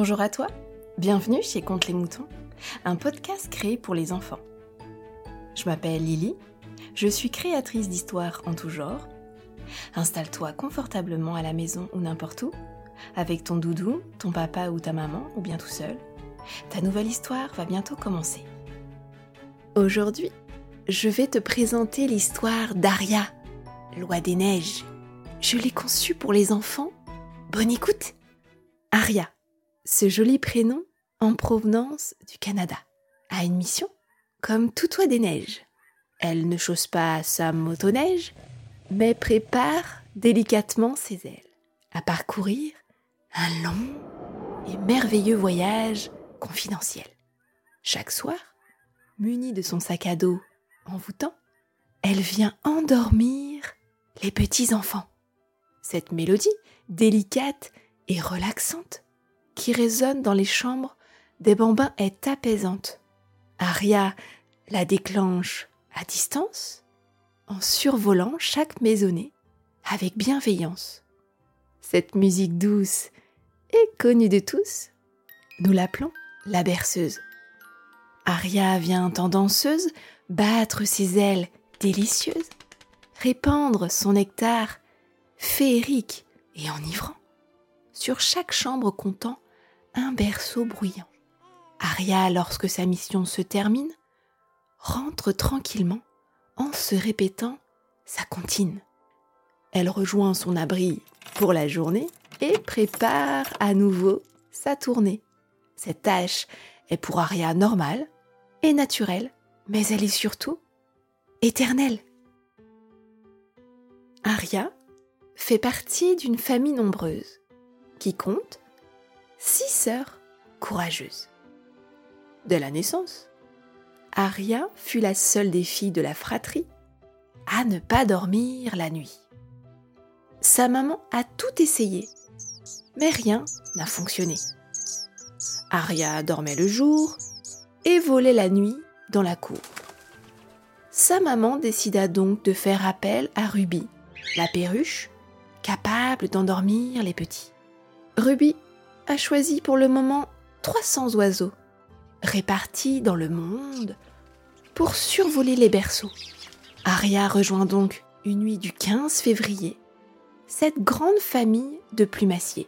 Bonjour à toi, bienvenue chez Conte les Moutons, un podcast créé pour les enfants. Je m'appelle Lily, je suis créatrice d'histoires en tout genre. Installe-toi confortablement à la maison ou n'importe où, avec ton doudou, ton papa ou ta maman, ou bien tout seul. Ta nouvelle histoire va bientôt commencer. Aujourd'hui, je vais te présenter l'histoire d'Aria, loi des neiges. Je l'ai conçue pour les enfants. Bonne écoute Aria, ce joli prénom en provenance du Canada, a une mission comme tout toit des neiges. Elle ne chausse pas sa motoneige, mais prépare délicatement ses ailes à parcourir un long et merveilleux voyage confidentiel. Chaque soir, munie de son sac à dos envoûtant, elle vient endormir les petits enfants. Cette mélodie, délicate et relaxante, qui résonne dans les chambres des bambins est apaisante. Aria la déclenche à distance, en survolant chaque maisonnée avec bienveillance. Cette musique douce et connue de tous, nous l'appelons la berceuse. Aria vient en danseuse battre ses ailes délicieuses, répandre son nectar féerique et enivrant sur chaque chambre comptant un berceau bruyant. Aria, lorsque sa mission se termine, rentre tranquillement en se répétant sa comptine. Elle rejoint son abri pour la journée et prépare à nouveau sa tournée. Cette tâche est pour Aria normale et naturelle, mais elle est surtout éternelle. Aria fait partie d'une famille nombreuse qui compte six sœurs courageuses. Dès la naissance, Aria fut la seule des filles de la fratrie à ne pas dormir la nuit. Sa maman a tout essayé, mais rien n'a fonctionné. Aria dormait le jour et volait la nuit dans la cour. Sa maman décida donc de faire appel à Ruby, la perruche, capable d'endormir les petits. Ruby a choisi pour le moment 300 oiseaux répartis dans le monde pour survoler les berceaux. Aria rejoint donc une nuit du 15 février cette grande famille de plumassiers.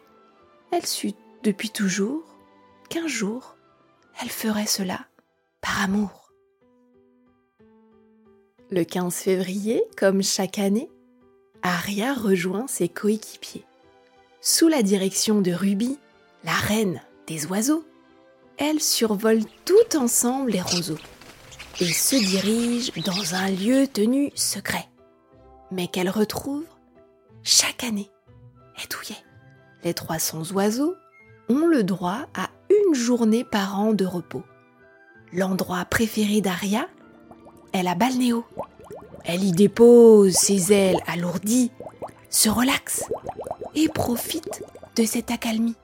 Elle sut depuis toujours qu'un jour, elle ferait cela par amour. Le 15 février, comme chaque année, Aria rejoint ses coéquipiers. Sous la direction de Ruby, la reine des oiseaux, elles survolent tout ensemble les roseaux et se dirigent dans un lieu tenu secret, mais qu'elles retrouvent chaque année et douillet. Les 300 oiseaux ont le droit à une journée par an de repos. L'endroit préféré d'Aria est la balnéo. Elle y dépose ses ailes alourdies, se relaxe et profite de cette accalmie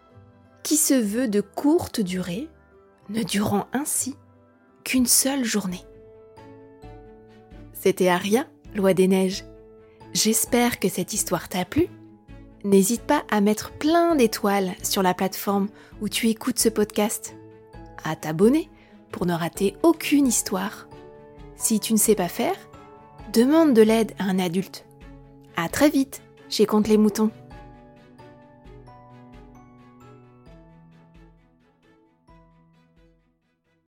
qui se veut de courte durée ne durant ainsi qu'une seule journée. C'était Aria, Loi des Neiges. J'espère que cette histoire t'a plu. N'hésite pas à mettre plein d'étoiles sur la plateforme où tu écoutes ce podcast, à t'abonner pour ne rater aucune histoire. Si tu ne sais pas faire, demande de l'aide à un adulte. À très vite chez Compte les Moutons.